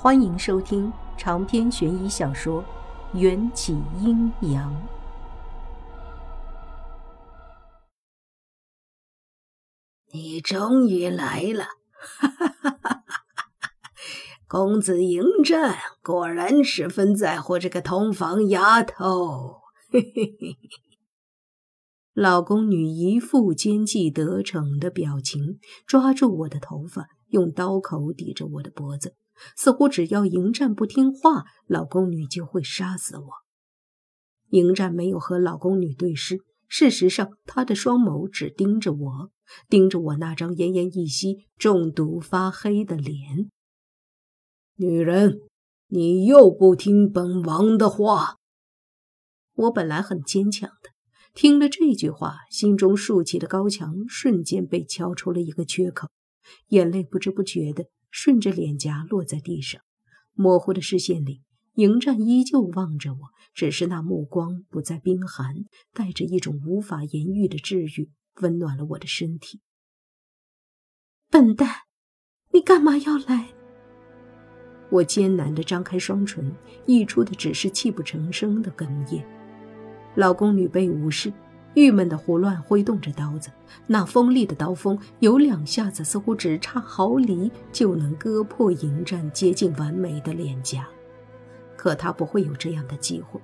欢迎收听长篇悬疑小说《缘起阴阳》。你终于来了，哈哈哈哈哈！公子迎战果然十分在乎这个同房丫头，嘿嘿嘿。老宫女一副奸计得逞的表情，抓住我的头发，用刀口抵着我的脖子。似乎只要迎战不听话，老宫女就会杀死我。迎战没有和老宫女对视，事实上，他的双眸只盯着我，盯着我那张奄奄一息、中毒发黑的脸。女人，你又不听本王的话。我本来很坚强的，听了这句话，心中竖起的高墙瞬间被敲出了一个缺口，眼泪不知不觉的。顺着脸颊落在地上，模糊的视线里，迎战依旧望着我，只是那目光不再冰寒，带着一种无法言喻的治愈，温暖了我的身体。笨蛋，你干嘛要来？我艰难地张开双唇，溢出的只是泣不成声的哽咽。老宫女被无视。郁闷的胡乱挥动着刀子，那锋利的刀锋有两下子，似乎只差毫厘就能割破迎战接近完美的脸颊。可他不会有这样的机会，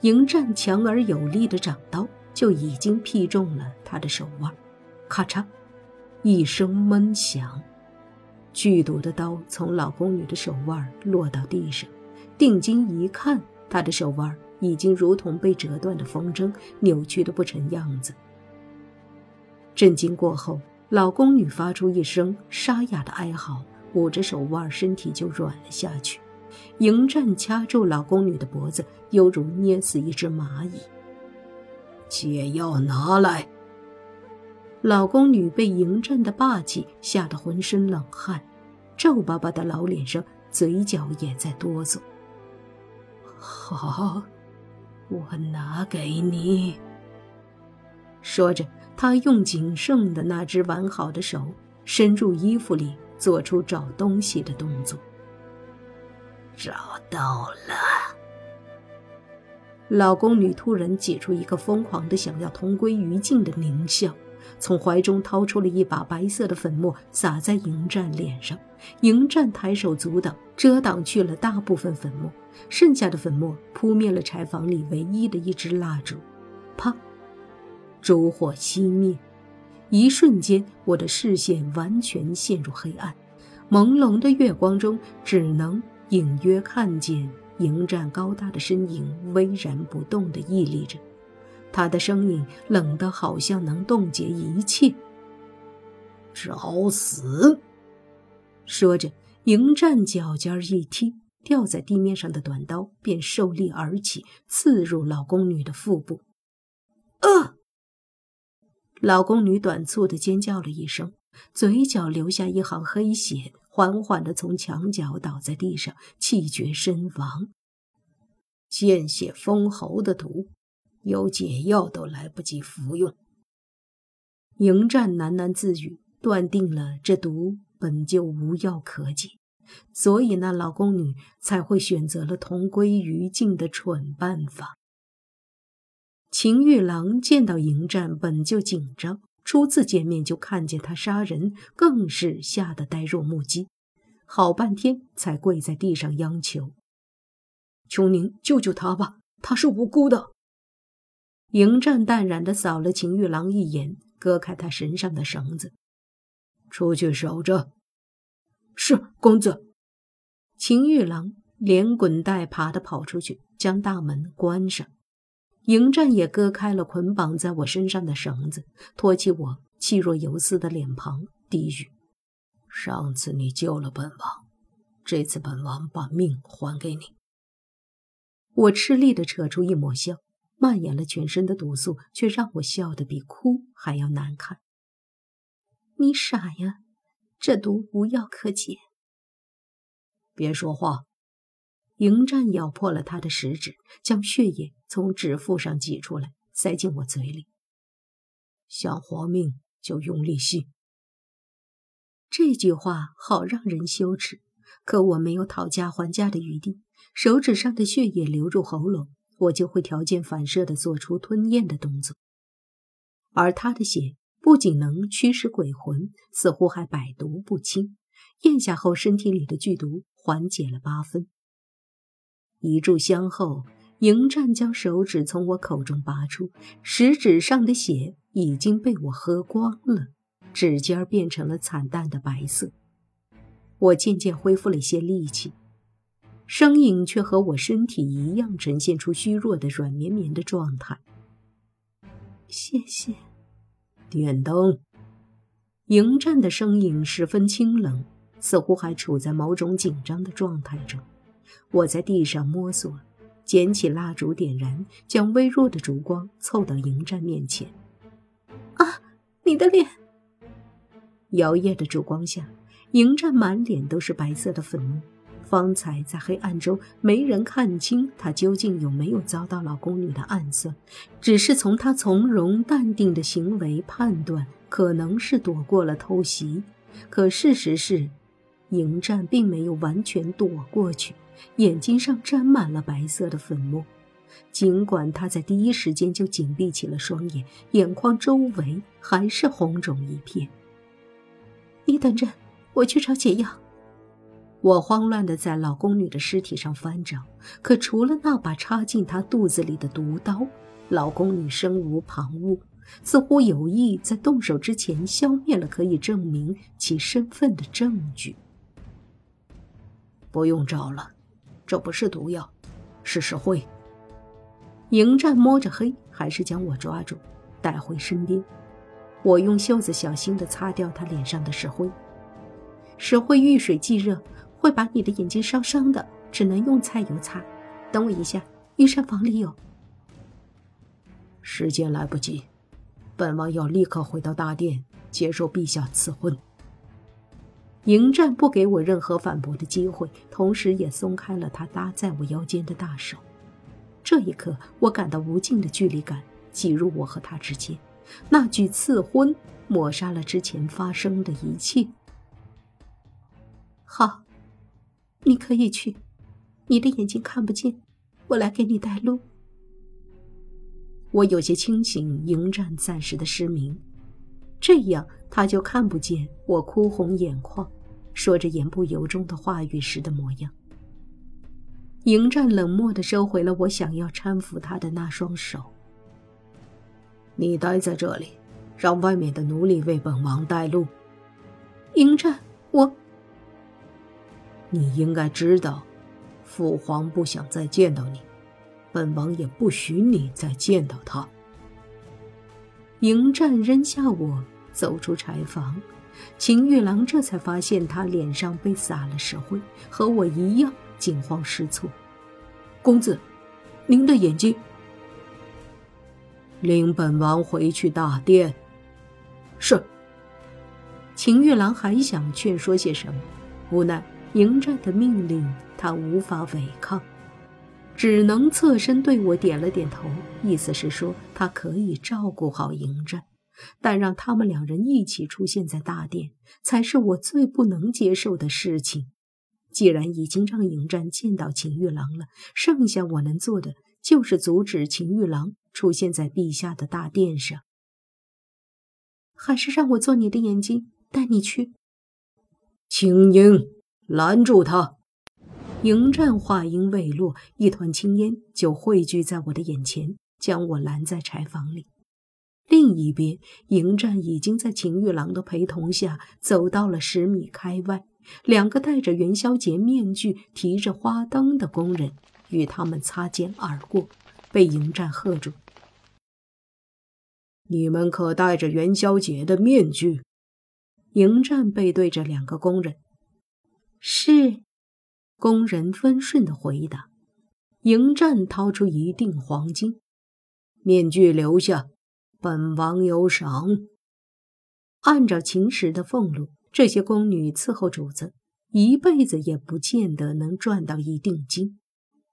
迎战强而有力的掌刀就已经劈中了他的手腕。咔嚓，一声闷响，剧毒的刀从老宫女的手腕落到地上。定睛一看，她的手腕。已经如同被折断的风筝，扭曲的不成样子。震惊过后，老宫女发出一声沙哑的哀嚎，捂着手腕，身体就软了下去。迎战掐住老宫女的脖子，犹如捏死一只蚂蚁。解药拿来！老宫女被迎战的霸气吓得浑身冷汗，皱巴巴的老脸上，嘴角也在哆嗦。好。我拿给你。说着，他用仅剩的那只完好的手伸入衣服里，做出找东西的动作。找到了。老宫女突然挤出一个疯狂的想要同归于尽的狞笑。从怀中掏出了一把白色的粉末，洒在迎战脸上。迎战抬手阻挡，遮挡去了大部分粉末，剩下的粉末扑灭了柴房里唯一的一支蜡烛。啪，烛火熄灭。一瞬间，我的视线完全陷入黑暗。朦胧的月光中，只能隐约看见迎战高大的身影，巍然不动地屹立着。他的声音冷得好像能冻结一切。找死！说着，迎战脚尖一踢，掉在地面上的短刀便受力而起，刺入老宫女的腹部。啊！老宫女短促的尖叫了一声，嘴角流下一行黑血，缓缓的从墙角倒在地上，气绝身亡。见血封喉的毒。有解药都来不及服用。迎战喃喃自语，断定了这毒本就无药可解，所以那老宫女才会选择了同归于尽的蠢办法。秦玉郎见到迎战本就紧张，初次见面就看见他杀人，更是吓得呆若木鸡，好半天才跪在地上央求：“求您救救他吧，他是无辜的。”迎战淡然地扫了秦玉郎一眼，割开他身上的绳子，出去守着。是公子。秦玉郎连滚带爬的跑出去，将大门关上。迎战也割开了捆绑在我身上的绳子，托起我气若游丝的脸庞，低语：“上次你救了本王，这次本王把命还给你。”我吃力地扯出一抹笑。蔓延了全身的毒素，却让我笑得比哭还要难看。你傻呀，这毒无药可解。别说话！迎战咬破了他的食指，将血液从指腹上挤出来，塞进我嘴里。想活命就用力吸。这句话好让人羞耻，可我没有讨价还价的余地。手指上的血液流入喉咙，我就会条件反射地做出吞咽的动作。而他的血不仅能驱使鬼魂，似乎还百毒不侵。咽下后，身体里的剧毒缓解了八分。一炷香后，迎战将手指从我口中拔出，食指上的血已经被我喝光了，指尖变成了惨淡的白色。我渐渐恢复了一些力气。声音却和我身体一样，呈现出虚弱的软绵绵的状态。谢谢。点灯。迎战的声音十分清冷，似乎还处在某种紧张的状态中。我在地上摸索，捡起蜡烛点燃，将微弱的烛光凑到迎战面前。啊，你的脸！摇曳的烛光下，迎战满脸都是白色的粉末。方才在黑暗中，没人看清她究竟有没有遭到老宫女的暗算，只是从她从容淡定的行为判断，可能是躲过了偷袭。可事实是，迎战并没有完全躲过去，眼睛上沾满了白色的粉末。尽管他在第一时间就紧闭起了双眼，眼眶周围还是红肿一片。你等着，我去找解药。我慌乱地在老宫女的尸体上翻找，可除了那把插进她肚子里的毒刀，老宫女身无旁骛，似乎有意在动手之前消灭了可以证明其身份的证据。不用找了，这不是毒药，是石灰。迎战摸着黑，还是将我抓住，带回身边。我用袖子小心地擦掉他脸上的石灰，石灰遇水即热。会把你的眼睛烧伤的，只能用菜油擦。等我一下，御膳房里有。时间来不及，本王要立刻回到大殿接受陛下赐婚。迎战不给我任何反驳的机会，同时也松开了他搭在我腰间的大手。这一刻，我感到无尽的距离感挤入我和他之间，那句赐婚抹杀了之前发生的一切。好。你可以去，你的眼睛看不见，我来给你带路。我有些清醒，迎战暂时的失明，这样他就看不见我哭红眼眶，说着言不由衷的话语时的模样。迎战冷漠的收回了我想要搀扶他的那双手。你待在这里，让外面的奴隶为本王带路。迎战，我。你应该知道，父皇不想再见到你，本王也不许你再见到他。迎战扔下我，走出柴房，秦玉郎这才发现他脸上被撒了石灰，和我一样惊慌失措。公子，您的眼睛。领本王回去大殿。是。秦玉郎还想劝说些什么，无奈。迎战的命令，他无法违抗，只能侧身对我点了点头，意思是说他可以照顾好迎战，但让他们两人一起出现在大殿，才是我最不能接受的事情。既然已经让迎战见到秦玉郎了，剩下我能做的就是阻止秦玉郎出现在陛下的大殿上。还是让我做你的眼睛，带你去。青樱。拦住他！迎战话音未落，一团青烟就汇聚在我的眼前，将我拦在柴房里。另一边，迎战已经在秦玉郎的陪同下走到了十米开外，两个戴着元宵节面具、提着花灯的工人与他们擦肩而过，被迎战喝住：“你们可戴着元宵节的面具？”迎战背对着两个工人。是，工人温顺的回答。迎战掏出一锭黄金，面具留下，本王有赏。按照秦时的俸禄，这些宫女伺候主子，一辈子也不见得能赚到一锭金。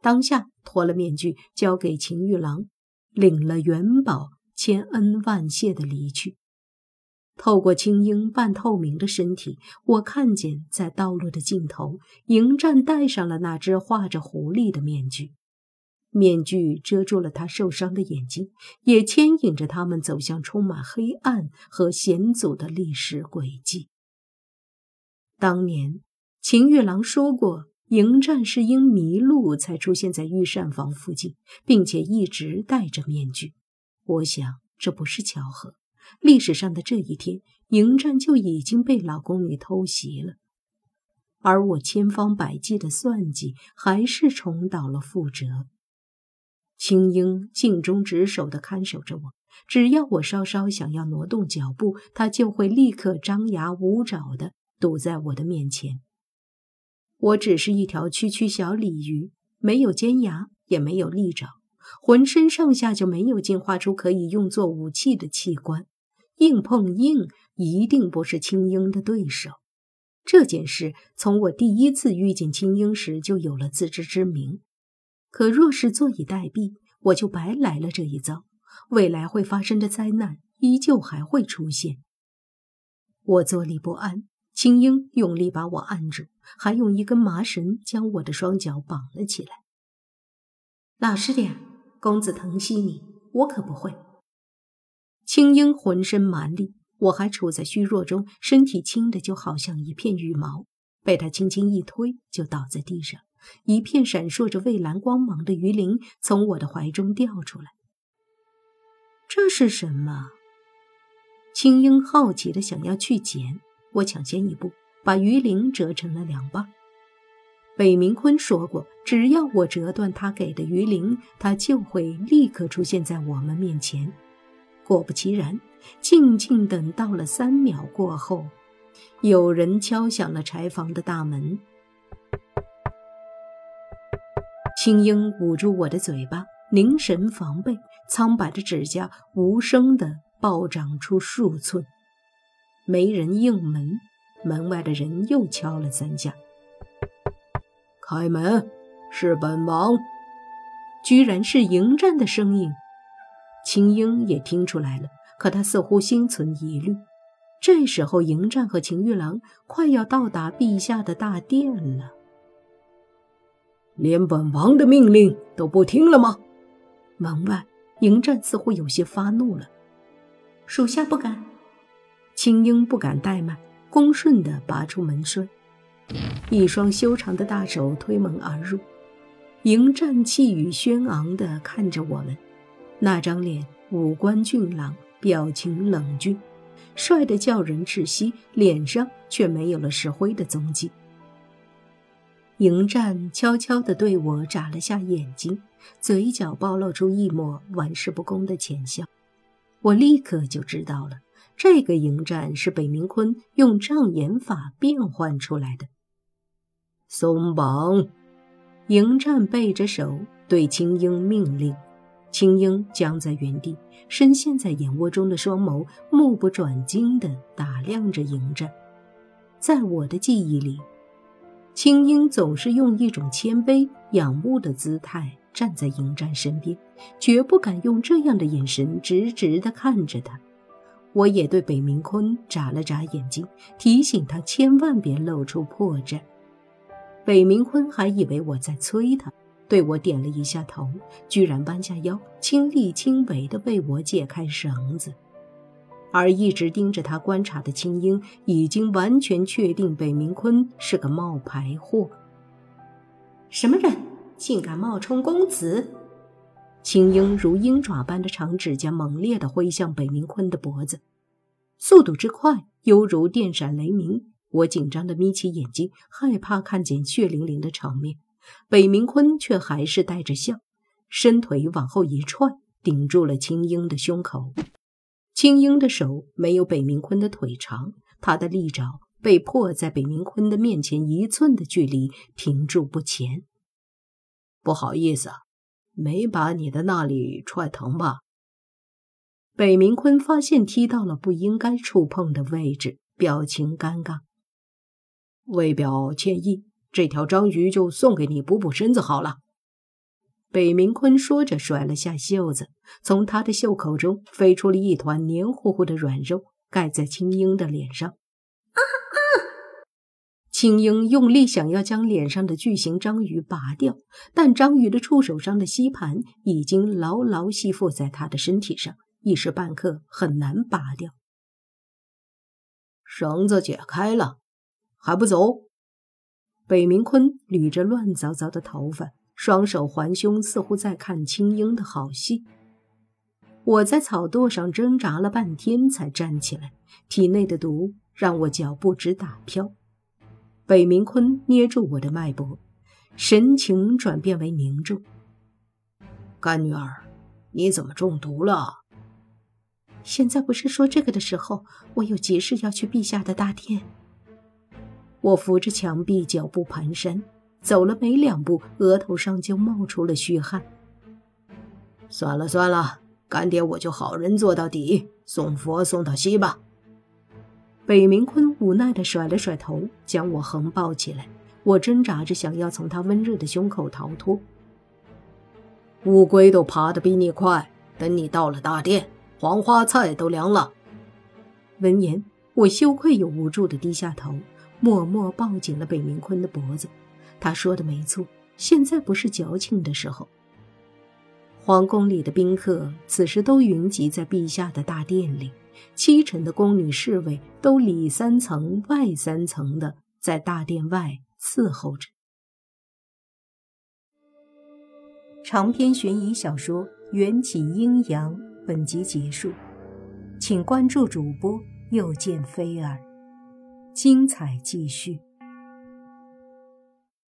当下脱了面具，交给秦玉郎，领了元宝，千恩万谢的离去。透过青鹰半透明的身体，我看见在道路的尽头，迎战戴上了那只画着狐狸的面具。面具遮住了他受伤的眼睛，也牵引着他们走向充满黑暗和险阻的历史轨迹。当年，秦玉郎说过，迎战是因迷路才出现在御膳房附近，并且一直戴着面具。我想，这不是巧合。历史上的这一天，迎战就已经被老宫女偷袭了，而我千方百计的算计，还是重蹈了覆辙。青樱尽忠职守地看守着我，只要我稍稍想要挪动脚步，它就会立刻张牙舞爪地堵在我的面前。我只是一条区区小鲤鱼，没有尖牙，也没有利爪，浑身上下就没有进化出可以用作武器的器官。硬碰硬，一定不是青樱的对手。这件事从我第一次遇见青樱时就有了自知之明。可若是坐以待毙，我就白来了这一遭。未来会发生的灾难依旧还会出现。我坐立不安，青樱用力把我按住，还用一根麻绳将我的双脚绑了起来。老实点，公子疼惜你，我可不会。青樱浑身蛮力，我还处在虚弱中，身体轻的就好像一片羽毛，被他轻轻一推，就倒在地上。一片闪烁着蔚蓝光芒的鱼鳞从我的怀中掉出来。这是什么？青樱好奇的想要去捡，我抢先一步，把鱼鳞折成了两半。北冥坤说过，只要我折断他给的鱼鳞，他就会立刻出现在我们面前。果不其然，静静等到了三秒过后，有人敲响了柴房的大门。青樱捂住我的嘴巴，凝神防备，苍白的指甲无声地暴长出数寸。没人应门，门外的人又敲了三下。开门，是本王。居然是迎战的声音。青樱也听出来了，可他似乎心存疑虑。这时候，迎战和秦玉郎快要到达陛下的大殿了。连本王的命令都不听了吗？门外，迎战似乎有些发怒了。属下不敢。青樱不敢怠慢，恭顺地拔出门栓，一双修长的大手推门而入。迎战气宇轩昂地看着我们。那张脸五官俊朗，表情冷峻，帅得叫人窒息，脸上却没有了石灰的踪迹。迎战悄悄地对我眨了下眼睛，嘴角暴露出一抹玩世不恭的浅笑。我立刻就知道了，这个迎战是北冥坤用障眼法变换出来的。松绑！迎战背着手对青鹰命令。青樱僵在原地，深陷在眼窝中的双眸目不转睛地打量着迎战。在我的记忆里，青樱总是用一种谦卑仰慕的姿态站在迎战身边，绝不敢用这样的眼神直直地看着他。我也对北冥坤眨了眨眼睛，提醒他千万别露出破绽。北冥坤还以为我在催他。对我点了一下头，居然弯下腰，亲力亲为地为我解开绳子。而一直盯着他观察的青樱，已经完全确定北冥坤是个冒牌货。什么人竟敢冒充公子？青樱如鹰爪般的长指甲猛烈地挥向北冥坤的脖子，速度之快，犹如电闪雷鸣。我紧张地眯起眼睛，害怕看见血淋淋的场面。北冥坤却还是带着笑，伸腿往后一踹，顶住了青樱的胸口。青樱的手没有北冥坤的腿长，他的利爪被迫在北冥坤的面前一寸的距离停住不前。不好意思，没把你的那里踹疼吧？北冥坤发现踢到了不应该触碰的位置，表情尴尬，为表歉意。这条章鱼就送给你补补身子好了。北明坤说着，甩了下袖子，从他的袖口中飞出了一团黏糊糊的软肉，盖在青樱的脸上。啊啊！青樱用力想要将脸上的巨型章鱼拔掉，但章鱼的触手上的吸盘已经牢牢吸附在他的身体上，一时半刻很难拔掉。绳子解开了，还不走？北明坤捋着乱糟糟的头发，双手环胸，似乎在看青樱的好戏。我在草垛上挣扎了半天才站起来，体内的毒让我脚步直打飘。北明坤捏住我的脉搏，神情转变为凝重：“干女儿，你怎么中毒了？”现在不是说这个的时候，我有急事要去陛下的大殿。我扶着墙壁，脚步蹒跚，走了没两步，额头上就冒出了虚汗。算了算了，干爹我就好人做到底，送佛送到西吧。北明坤无奈地甩了甩头，将我横抱起来。我挣扎着想要从他温热的胸口逃脱。乌龟都爬得比你快，等你到了大殿，黄花菜都凉了。闻言，我羞愧又无助地低下头。默默抱紧了北明坤的脖子，他说的没错，现在不是矫情的时候。皇宫里的宾客此时都云集在陛下的大殿里，七成的宫女侍卫都里三层外三层的在大殿外伺候着。长篇悬疑小说《缘起阴阳》本集结束，请关注主播，又见菲儿。精彩继续。